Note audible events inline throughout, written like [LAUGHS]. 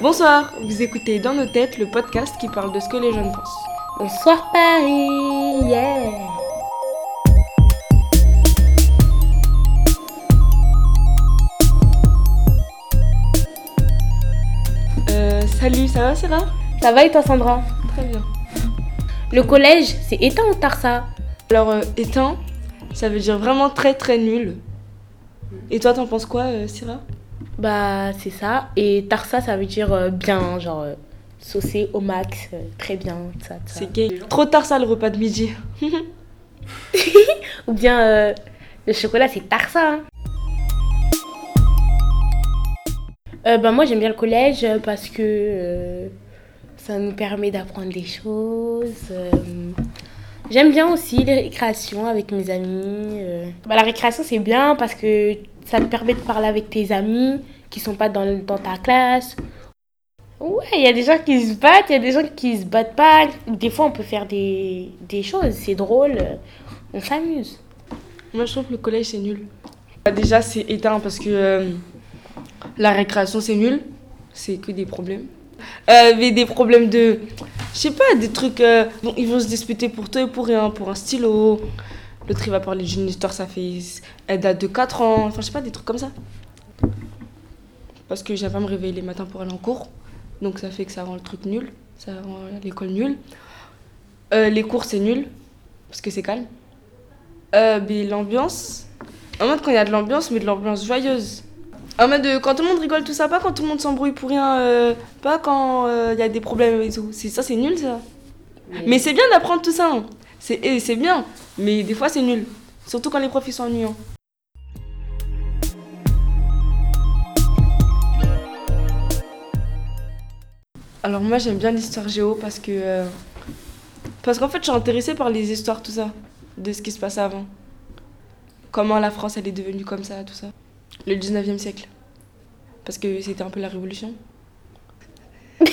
Bonsoir, vous écoutez Dans nos têtes le podcast qui parle de ce que les jeunes pensent. Bonsoir Paris, yeah. Euh, salut, ça va Sarah? Ça va et toi Sandra? Très bien. Le collège, c'est éteint ou Tarsa Alors, euh, éteint, ça veut dire vraiment très très nul. Et toi, t'en penses quoi, euh, Syrah Bah c'est ça. Et Tarsa, ça veut dire euh, bien, genre euh, saucé au max, euh, très bien, ça, ça. C'est gay. Trop tard ça le repas de midi. [LAUGHS] Ou bien le chocolat, c'est Tarsa. hein. Bah moi j'aime bien le collège parce que ça nous permet d'apprendre des choses. J'aime bien aussi les récréations avec mes amis. Bah, la récréation c'est bien parce que ça te permet de parler avec tes amis qui sont pas dans, dans ta classe. Ouais, il y a des gens qui se battent, il y a des gens qui se battent pas. Des fois on peut faire des, des choses, c'est drôle, on s'amuse. Moi, je trouve que le collège c'est nul. Bah, déjà, c'est éteint parce que euh, la récréation c'est nul. C'est que des problèmes. Euh, mais des problèmes de. Je sais pas, des trucs. euh, ils vont se disputer pour tout et pour rien, pour un stylo. L'autre il va parler d'une histoire, ça fait. Elle date de 4 ans. Enfin, je sais pas, des trucs comme ça. Parce que j'aime pas me réveiller les matins pour aller en cours. Donc ça fait que ça rend le truc nul. Ça rend l'école nulle. Euh, les cours c'est nul. Parce que c'est calme. Euh, l'ambiance. En mode quand il y a de l'ambiance, mais de l'ambiance joyeuse. En mode euh, quand tout le monde rigole, tout ça, pas quand tout le monde s'embrouille pour rien, euh, pas quand il y a des problèmes et tout. C'est ça, c'est nul ça. Mais c'est bien d'apprendre tout ça. hein. C'est et c'est bien, mais des fois c'est nul. Surtout quand les profs ils sont ennuyants. Alors moi j'aime bien l'histoire géo parce que euh, parce qu'en fait je suis intéressée par les histoires tout ça de ce qui se passait avant. Comment la France elle est devenue comme ça tout ça. Le 19e siècle. Parce que c'était un peu la révolution. [LAUGHS]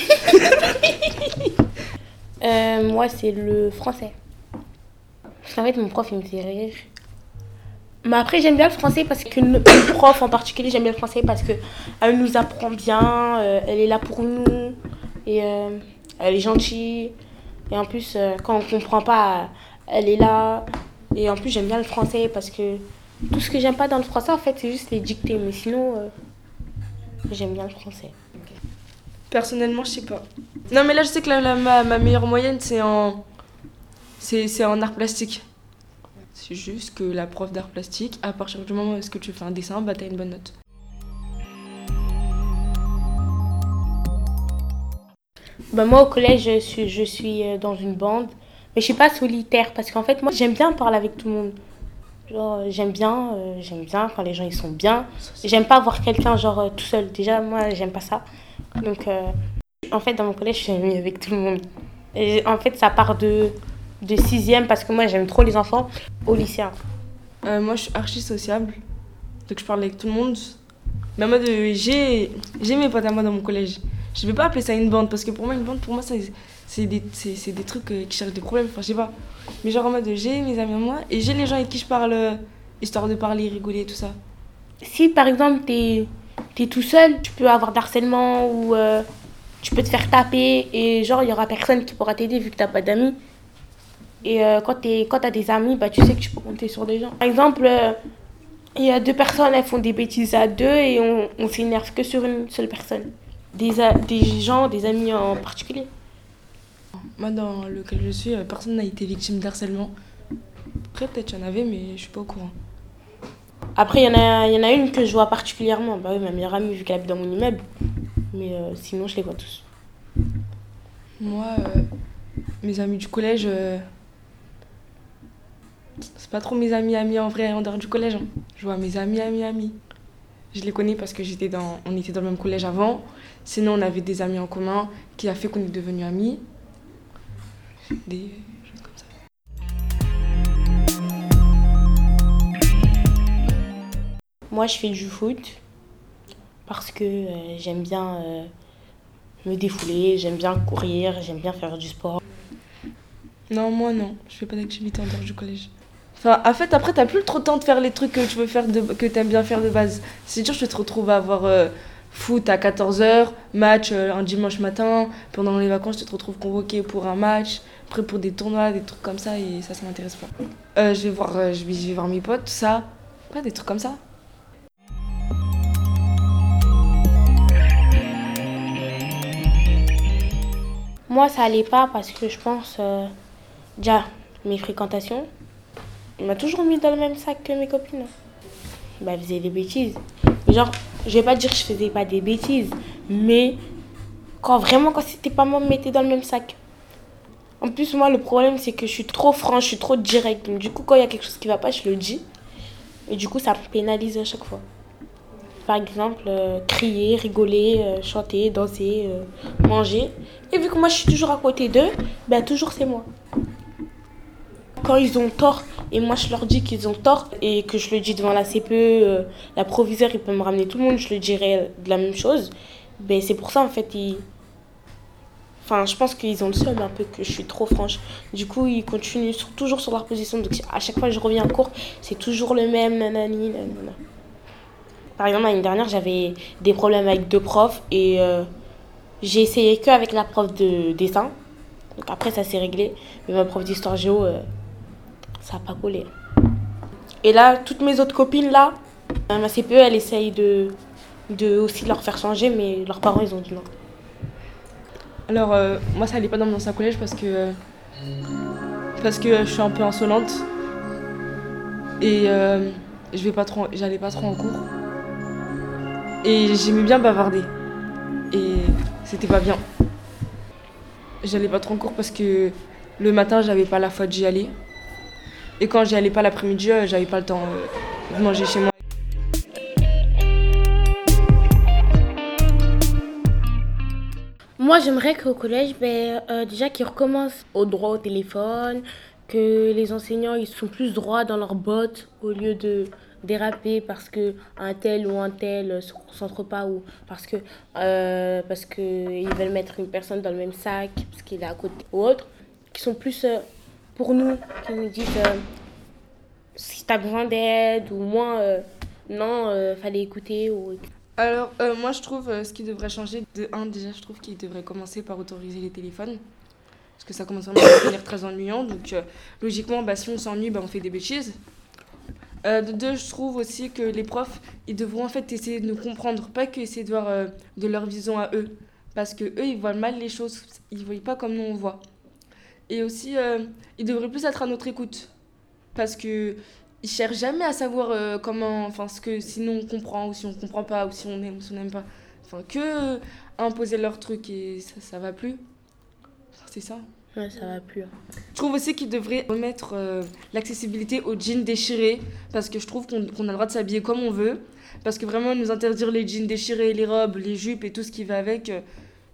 Euh, moi, c'est le français. Parce qu'en fait, mon prof, il me fait rire. Mais après, j'aime bien le français parce que le prof en particulier, j'aime bien le français parce que elle nous apprend bien, euh, elle est là pour nous, et euh, elle est gentille. Et en plus, euh, quand on comprend pas, elle est là. Et en plus, j'aime bien le français parce que tout ce que j'aime pas dans le français, en fait, c'est juste les dictées. Mais sinon, j'aime bien le français. Personnellement, je sais pas. Non, mais là, je sais que la, la- ma meilleure moyenne, c'est en. C'est en art plastique. C'est juste que la prof d'art plastique, à partir du moment où est-ce que tu fais un dessin, bah t'as une bonne note. Bah moi au collège je suis, je suis euh, dans une bande mais je suis pas solitaire parce qu'en fait moi j'aime bien parler avec tout le monde. Genre euh, j'aime bien euh, j'aime bien quand les gens ils sont bien. J'aime pas voir quelqu'un genre tout seul. Déjà moi j'aime pas ça. Donc en fait dans mon collège je suis amie avec tout le monde. Et en fait ça part de de sixième parce que moi j'aime trop les enfants au lycée hein. Euh, moi, je suis archi sociable. Donc, je parle avec tout le monde. Mais en mode, euh, j'ai j'ai mes potes à moi dans mon collège. Je vais pas appeler ça une bande parce que pour moi, une bande, pour moi, ça, c'est des, c'est- des trucs euh, qui cherchent des problèmes. Enfin, je sais pas. Mais genre en mode, j'ai mes amis à moi et j'ai les gens avec qui je parle, histoire de parler, rigoler, tout ça. si par exemple t'es es tout seul, tu peux avoir d'harcèlement ou euh, tu peux te faire taper et genre il y aura personne qui pourra t'aider vu que t'as pas d'amis. Et euh, quand quand t'as des amis, bah tu sais que tu peux compter sur des gens. Par exemple, euh, il y a deux personnes, elles font des bêtises à deux et on, on s'énerve que sur une seule personne. Des, des gens, des amis en particulier. Moi, dans lequel je suis, euh, personne n'a été victime d'harcèlement. Après, peut-être y en avait, mais je suis pas au courant. Après, il y, en a- il y en a une que je vois particulièrement. Bah oui, ma meilleure amie vu qu'elle habite dans mon immeuble. Mais euh, sinon, je les vois tous. Moi, mes amis du collège, c'est pas trop mes amis amis en vrai en dehors du collège. hein. Je vois mes amis amis amis. Je les connais parce que j'étais dans, on était dans le même collège avant. Sinon, on avait des amis en commun qui a fait qu'on est devenus amis. Des choses comme ça. Moi, je fais du foot parce que euh, j'aime bien euh, me défouler, j'aime bien courir, j'aime bien faire du sport. Non, moi non, je fais pas d'activité en dehors du collège. Enfin, en fait, après, t'as plus trop le temps de faire les trucs que tu veux faire, de, que t'aimes bien faire de base. C'est dur, je te retrouve à avoir euh, foot à 14h, match euh, un dimanche matin, pendant les vacances tu te retrouves convoqué pour un match, après pour des tournois, des trucs comme ça et ça ça m'intéresse pas. Euh, je vais voir je je mes potes, ça, pas des trucs comme ça. Moi, ça allait pas parce que je pense, déjà, mes fréquentations, il m'a toujours mis dans le même sac que mes copines. Bah, elles faisaient des bêtises. Genre, je vais pas dire que je faisais pas des bêtises, mais quand vraiment, quand c'était pas moi, me mettait dans le même sac. En plus, moi, le problème, c'est que je suis trop franche, je suis trop directe. Du coup, quand il y a quelque chose qui va pas, je le dis. Et du coup, ça me pénalise à chaque fois. Par exemple, euh, crier, rigoler, euh, chanter, danser, euh, manger. Et vu que moi je suis toujours à côté d'eux, ben toujours c'est moi. Quand ils ont tort et moi je leur dis qu'ils ont tort et que je le dis devant la CPE, euh, la proviseure il peut me ramener tout le monde, je le dirais de la même chose. Ben c'est pour ça en fait ils... Enfin, je pense qu'ils ont le seum un peu que je suis trop franche. Du coup, ils continuent toujours sur leur position. Donc, à chaque fois que je reviens en cours, c'est toujours le même nanani. Par exemple, l'année dernière, j'avais des problèmes avec deux profs et euh, j'ai essayé que avec la prof de dessin. Donc après, ça s'est réglé. Mais ma prof d'histoire géo, euh, ça n'a pas collé. Et là, toutes mes autres copines, là, ma CPE, elle essaye de, de aussi leur faire changer, mais leurs parents, ils ont dit non. Alors euh, moi ça allait pas dans mon ancien collège parce que euh, parce que je suis un peu insolente et euh, je vais pas trop j'allais pas trop en cours et j'aimais bien bavarder et c'était pas bien. J'allais pas trop en cours parce que le matin j'avais pas la foi d'y aller et quand j'y allais pas l'après-midi euh, j'avais pas le temps euh, de manger chez moi. Moi, j'aimerais qu'au collège, ben, euh, déjà qu'ils recommencent au droit au téléphone, que les enseignants ils sont plus droits dans leurs bottes au lieu de déraper parce que un tel ou un tel se concentre pas ou parce que parce que ils veulent mettre une personne dans le même sac parce qu'il est à côté ou autre qui sont plus pour nous qui nous disent euh, si t'as besoin d'aide ou moins euh, non euh, fallait écouter ou Alors, euh, moi, je trouve euh, ce qui devrait changer. De un, déjà, je trouve qu'il devrait commencer par autoriser les téléphones. Parce que ça commence à devenir très ennuyant. Donc, logiquement, bah, si on s'ennuie, bah, on fait des bêtises. De deux, je trouve aussi que les profs, ils devront en fait essayer de nous comprendre, pas que essayer de voir de leur vision à eux. Parce que eux, ils voient mal les choses, ils ne voient pas comme nous on voit. Et aussi, euh, ils devraient plus être à notre écoute. Parce que ils cherchent jamais à savoir euh, comment, enfin, ce que sinon on comprend ou si on comprend pas ou si on aime ou si on n'aime pas. Enfin, que euh, imposer leur truc et ça, ça va plus. Enfin, c'est ça. ouais, ça va plus hein. Je trouve aussi qu'ils devraient remettre euh, l'accessibilité aux jeans déchirés parce que je trouve qu'on a le droit de s'habiller comme on veut. Parce que vraiment, nous interdire les jeans déchirés, les robes, les jupes et tout ce qui va avec, euh,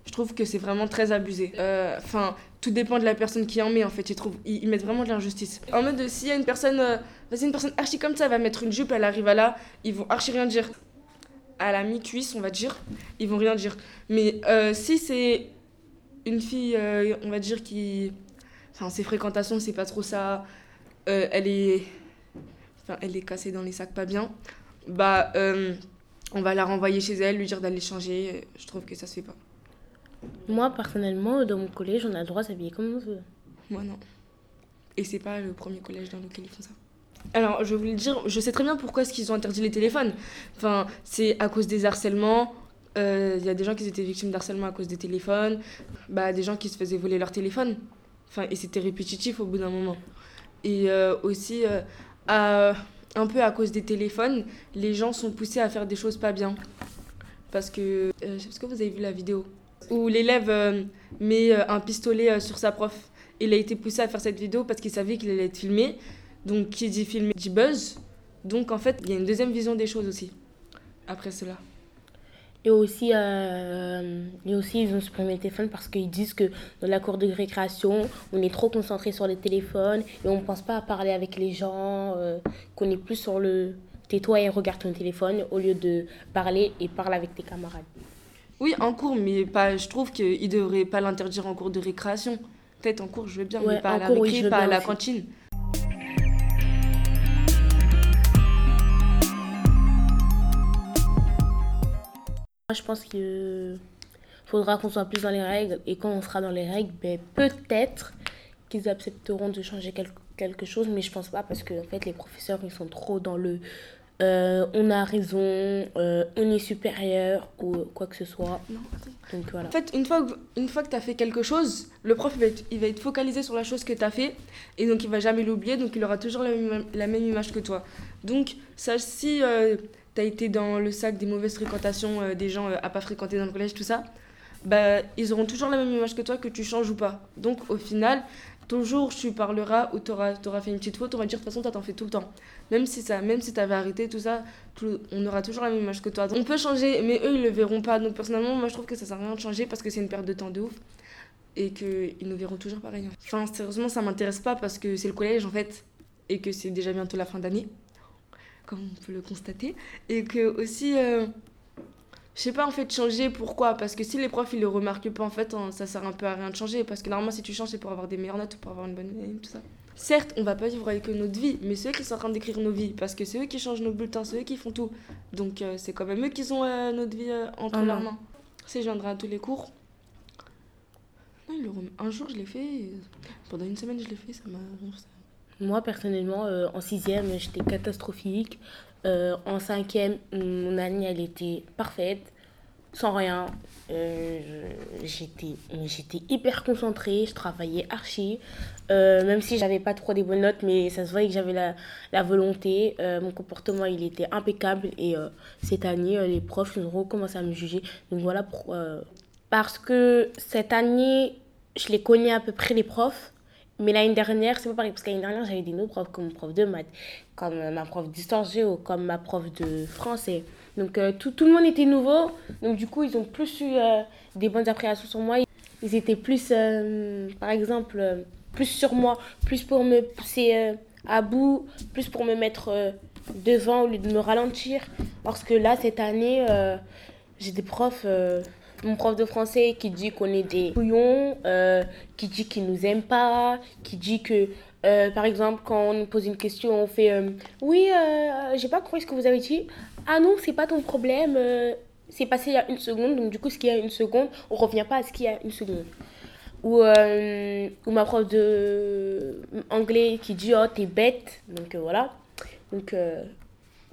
je trouve que c'est vraiment très abusé. Euh, Enfin, tout dépend de la personne qui en met en fait. Je trouve ils, mettent vraiment de l'injustice. En mode, euh, s'il y a une personne, euh, vas-y, une personne archi comme ça, elle va mettre une jupe, elle arrive à là, ils vont archi rien dire. À la mi-cuisse, on va dire, ils vont rien dire. Mais euh, si c'est une fille, euh, on va dire, qui. Enfin, ses fréquentations, c'est pas trop ça. elle est. Enfin, elle est cassée dans les sacs pas bien. Bah, on va la renvoyer chez elle, lui dire d'aller changer. Je trouve que ça se fait pas. Moi, personnellement, dans mon collège, on a le droit de s'habiller comme on veut. Moi, non. Et c'est pas le premier collège dans lequel ils font ça. Alors, je voulais dire, je sais très bien pourquoi est-ce qu'ils ont interdit les téléphones. Enfin, c'est à cause des harcèlements. Euh, Il y a des gens qui étaient victimes d'harcèlement à cause des téléphones. Bah, des gens qui se faisaient voler leur téléphone. Enfin, et c'était répétitif au bout d'un moment. Et euh, aussi, euh, à- un peu à cause des téléphones, les gens sont poussés à faire des choses pas bien. Parce que, euh, je sais pas si vous avez vu la vidéo, où l'élève euh, met euh, un pistolet euh, sur sa prof. Il a été poussé à faire cette vidéo parce qu'il savait qu'il allait être filmé. Donc, qui dit filmé dit buzz. Donc, en fait, il y a une deuxième vision des choses aussi. Après cela. Et aussi, et aussi, ils ont supprimé le téléphone parce qu'ils disent que dans la cour de récréation, on est trop concentré sur les téléphones et on ne pense pas à parler avec les gens, qu'on est plus sur le tais-toi et regarde ton téléphone au lieu de parler et parler avec tes camarades. Oui, en cours, mais pas, je trouve qu'il ne devrait pas l'interdire en cours de récréation. Peut-être en cours, je veux bien, Ouais, mais pas à la cours, récré, pas à la cantine. Moi, je pense qu'il faudra qu'on soit plus dans les règles. Et quand on sera dans les règles, ben, peut-être qu'ils accepteront de changer quelque chose. Mais je pense pas parce que en fait, les professeurs, ils sont trop dans le euh, on a raison, euh, on est supérieur ou quoi que ce soit. Non, Donc voilà. En fait, une fois, une fois que tu as fait quelque chose, le prof il va, être, il va être focalisé sur la chose que tu as fait et donc il va jamais l'oublier, donc il aura toujours la même, la même, image que toi. Donc, sache si euh, tu as été dans le sac des mauvaises fréquentations des gens à pas fréquenter dans le collège, tout ça, bah, ils auront toujours la même image que toi, que tu changes ou pas. Donc au final, toujours tu parleras ou tu auras, fait une petite faute, on va dire de toute façon, t'en fais tout le temps. Même si ça, même si avais arrêté tout ça, on aura toujours la même image que toi. on peut changer, mais eux, ils le verront pas. Donc personnellement, moi, je trouve que ça sert à rien de changer parce que c'est une perte de temps de ouf et qu'ils nous verront toujours pareil. Enfin, sérieusement, ça m'intéresse pas parce que c'est le collège en fait et que c'est déjà bientôt la fin d'année, comme on peut le constater. Et que aussi, euh, je sais pas en fait changer pourquoi? Parce que si les profs ils le remarquent pas en fait ça sert un peu à rien de changer. Parce que normalement si tu changes c'est pour avoir des meilleures notes ou pour avoir une bonne vie tout ça. Certes on va pas vivre avec notre vie mais c'est eux qui sont en train d'écrire nos vies. Parce que c'est eux qui changent nos bulletins c'est eux qui font tout. Donc euh, c'est quand même eux qui ont euh, notre vie euh, entre leurs mains si je viendrai à tous les cours. Un jour je l'ai fait. Pendant une semaine je l'ai fait ça m'a moi personnellement en sixième j'étais catastrophique euh, en cinquième, mon année, elle était parfaite, sans rien. Euh, j'étais, hyper concentrée, je travaillais archi, euh, même si j'avais pas trop des bonnes notes, mais ça se voyait que j'avais la, la volonté. mon comportement, il était impeccable et cette année, les profs ils ont recommencé à me juger. Donc voilà pourquoi. parce que cette année, je les connais à peu près les profs. Mais l'année dernière, c'est pas pareil, parce que l'année dernière, j'avais des autres profs, comme mon prof de maths, comme ma prof d'histoire géo, comme ma prof de français. Donc euh, tout, tout, le monde était nouveau, donc du coup, ils ont plus eu euh, des bonnes appréhensions sur moi. Ils étaient plus, euh, par exemple, plus sur moi, plus pour me pousser à bout, plus pour me mettre devant au lieu de me ralentir. Parce que là, cette année, j'ai des profs mon prof de français qui dit qu'on est des couillons, euh, qui dit qu'il nous aime pas, qui dit que, euh, par exemple, quand on nous pose une question, on fait euh, Oui, j'ai pas compris ce que vous avez dit. Ah non, c'est pas ton problème, c'est passé il y a une seconde, donc du coup, ce qu'il y a une seconde, on revient pas à ce qu'il y a une seconde. Ou, ou ma prof de anglais qui dit Oh, t'es bête, donc voilà. Donc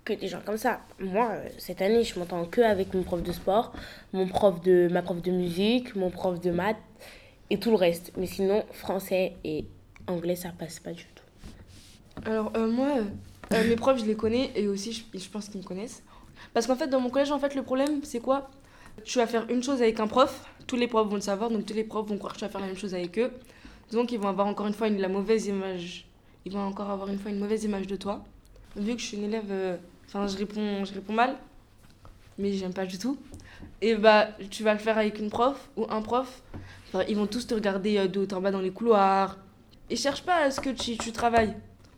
que des gens comme ça. Moi, euh, cette année, je m'entends que avec mon prof de sport, mon prof de, ma prof de musique, mon prof de maths et tout le reste. Mais sinon, français et anglais, ça passe pas du tout. Alors, euh, moi, euh, mes profs, je les connais et aussi, je, pense qu'ils me connaissent. Parce qu'en fait, dans mon collège, en fait, le problème, c'est quoi? Tu vas faire une chose avec un prof, tous les profs vont le savoir, donc tous les profs vont croire que tu vas faire la même chose avec eux. Donc, ils vont avoir encore une fois une, la mauvaise image. Ils vont encore avoir une fois une mauvaise image de toi. Vu que je suis une élève Enfin, je réponds, je réponds mal, mais j'aime pas du tout. Et bah, tu vas le faire avec une prof ou un prof. ils vont tous te regarder euh, de haut en bas dans les couloirs. Ils cherchent pas à ce que tu, tu travailles.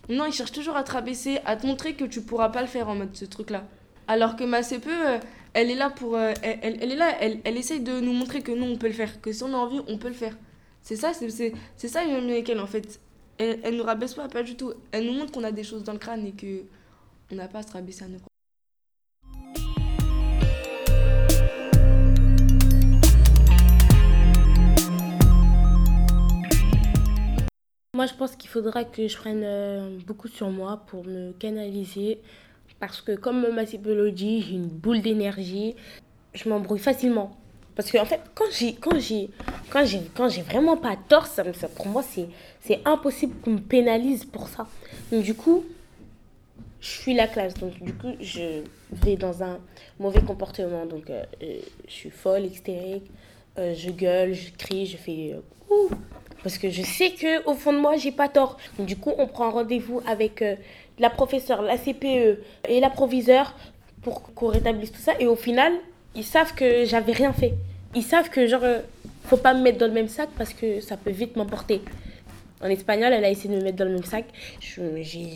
Non, ils cherchent toujours à te rabaisser, à te montrer que tu pourras pas le faire en mode ce truc-là. Alors que ma CPE, euh, elle est là pour. Euh, elle, elle, est là, elle, elle essaye de nous montrer que nous, on peut le faire. Que si on a envie, on peut le faire. C'est ça, c'est ça, une avec elle, en fait. Elle, elle nous rabaisse pas, pas du tout. Elle nous montre qu'on a des choses dans le crâne et que on n'a pas à se rabaisser à nos Moi, je pense qu'il faudra que je prenne euh, beaucoup sur moi pour me canaliser. Parce que, comme ma psychologie, j'ai une boule d'énergie. Je m'embrouille facilement. Parce que, en fait, quand j'ai, quand j'ai, quand j'ai, quand j'ai vraiment pas tort, ça, pour moi, c'est, c'est impossible qu'on me pénalise pour ça. Donc, du coup, je suis la classe. Donc, du coup, je vais dans un mauvais comportement. Donc, euh, euh, je suis folle, hystérique. Euh, je gueule, je crie, je fais ouh. Parce que je sais que au fond de moi, j'ai pas tort. Donc, du coup, on prend rendez-vous avec la professeure, la CPE et la proviseur pour qu'on rétablisse tout ça. Et au final, ils savent que j'avais rien fait. Ils savent que, genre, faut pas me mettre dans le même sac parce que ça peut vite m'emporter. En espagnol, elle a essayé de me mettre dans le même sac. Je, j'ai,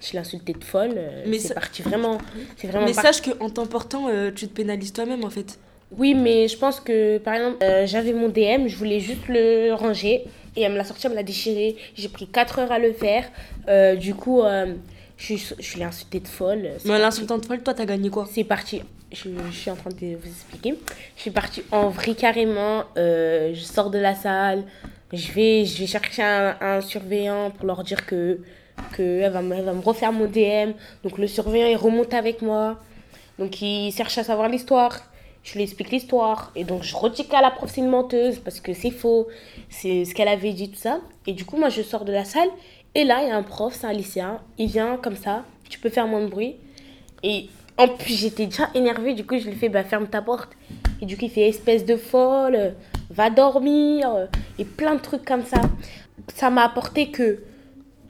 je l'ai insultée de folle. Euh, mais c'est parti vraiment. C'est vraiment mais sache qu'en t'emportant, euh, tu te pénalises toi-même en fait. Oui, mais je pense que par exemple, euh, j'avais mon DM, je voulais juste le ranger et elle me l'a sorti, elle me l'a déchiré. J'ai pris 4 heures à le faire. du coup, Je je suis insultée de folle. Mais l'insultant de folle, toi, t'as gagné quoi? C'est parti. Je, je suis en train de vous expliquer. Je suis partie en vrai carrément. euh, je sors de la salle. Je vais, je vais chercher un, surveillant pour leur dire que, que elle, va me, elle va me refaire mon DM. Donc le surveillant, il remonte avec moi. Donc il cherche à savoir l'histoire. Je lui explique l'histoire. Et donc je redis qu'à la prof, c'est une menteuse parce que c'est faux. C'est ce qu'elle avait dit, tout ça. Et du coup, moi, je sors de la salle. Et là, il y a un prof, c'est un lycéen. Il vient comme ça. Tu peux faire moins de bruit. Et en plus, j'étais déjà énervée. Du coup, je lui fais bah, ferme ta porte. Et du coup, il fait espèce de folle, va dormir. euh, Et plein de trucs comme ça. Ça m'a apporté que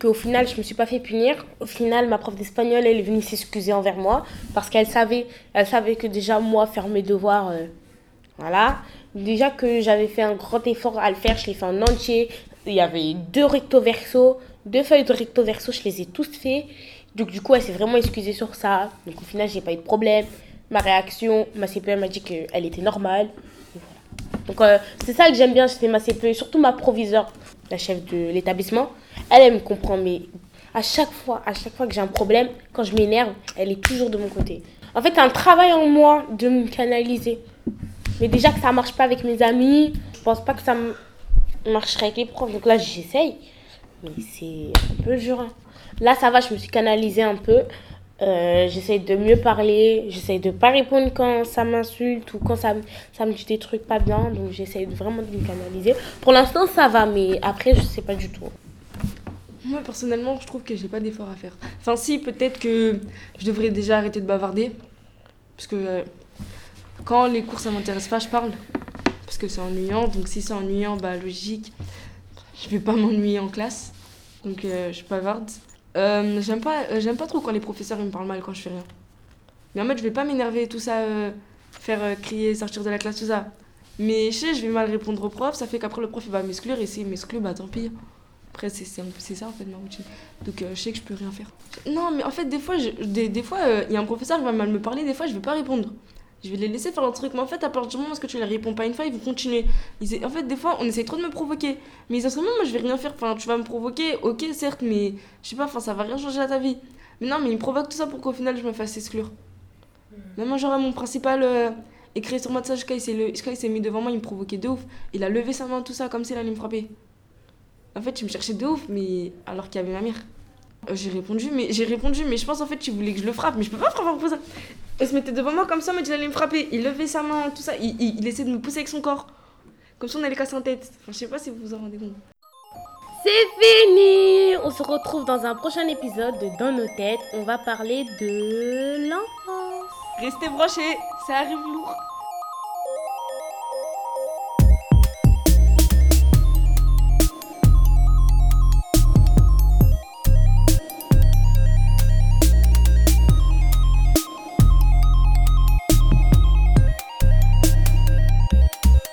qu'au final, je me suis pas fait punir. Au final, ma prof d'espagnol, elle est venue s'excuser envers moi parce qu'elle savait, elle savait que déjà moi faire mes devoirs, euh, voilà. Déjà que j'avais fait un grand effort à le faire, je l'ai fait en entier. Il y avait deux recto verso, deux feuilles de recto verso, je les ai tous fait. Donc du coup, elle s'est vraiment excusée sur ça. Donc au final, j'ai pas eu de problème. Ma réaction, ma CPE m'a dit qu'elle était normale. Donc euh, c'est ça que j'aime bien chez ma CPE, surtout ma proviseure, la chef de l'établissement. Elle, elle me comprend, mais à chaque fois, à chaque fois que j'ai un problème, quand je m'énerve, elle est toujours de mon côté. En fait, un travail en moi de me canaliser. Mais déjà que ça marche pas avec mes amis, je pense pas que ça marcherait avec les profs. Donc là, j'essaye. Mais c'est un peu dur. hein. Là, ça va, je me suis canalisée un peu. Euh, j'essaye de mieux parler. J'essaye de pas répondre quand ça m'insulte ou quand ça, ça me dit des trucs pas bien. Donc j'essaye de- vraiment de me canaliser. Pour l'instant, ça va, mais après, je sais pas du tout. Moi, personnellement, je trouve que j'ai pas d'effort à faire. Enfin, si, peut-être que je devrais déjà arrêter de bavarder. Parce que euh, quand les cours ça m'intéresse pas, je parle. Parce que c'est ennuyant. Donc, si c'est ennuyant, bah logique, je vais pas m'ennuyer en classe. Donc, euh, je bavarde. Euh, j'aime pas, euh, j'aime pas trop quand les professeurs ils me parlent mal quand je fais rien. Mais en fait, je vais pas m'énerver, tout ça, euh, faire crier, sortir de la classe, tout ça. Mais je sais, je vais mal répondre au prof, ça fait qu'après le prof il va m'exclure et s'il m'exclut, bah tant pis. Après, c'est ça en fait ma routine. Donc je sais que je peux rien faire. Non, mais en fait, des fois, des, des fois, il y a un professeur qui va mal me parler, des fois, je vais pas répondre. Je vais les laisser faire leur truc. Mais en fait, à partir du moment où tu les réponds pas une fois, ils vont continuer. Ils- en fait, des fois, on essaye trop de me provoquer. Mais essentiellement, moi, je vais rien faire. Enfin, tu vas me provoquer, ok, certes, mais je sais pas, enfin, ça va rien changer à ta vie. Mais non, mais ils me provoquent tout ça pour qu'au final, je me fasse exclure. Même moi, genre, mon principal euh, écrit sur moi de ça, jusqu'à il s'est le- jusqu'à il s'est mis devant moi, il me provoquait de ouf. Il a levé sa main, tout ça, comme s'il allait me frapper. En fait, il me cherchait de ouf, mais alors qu'il y avait ma mère. Euh, J'ai répondu, mais j'ai répondu, mais je pense en fait tu voulais que je le frappe, mais je peux pas frapper pour ça. Il se mettait devant moi comme ça, mais il allait me frapper. Il levait sa main, tout ça, il, il, il essayait de me pousser avec son corps. Comme si on allait casser en tête. Enfin, je sais pas si vous vous en rendez compte. C'est fini On se retrouve dans un prochain épisode de Dans nos têtes. On va parler de l'enfance. Restez branchés, ça arrive lourd.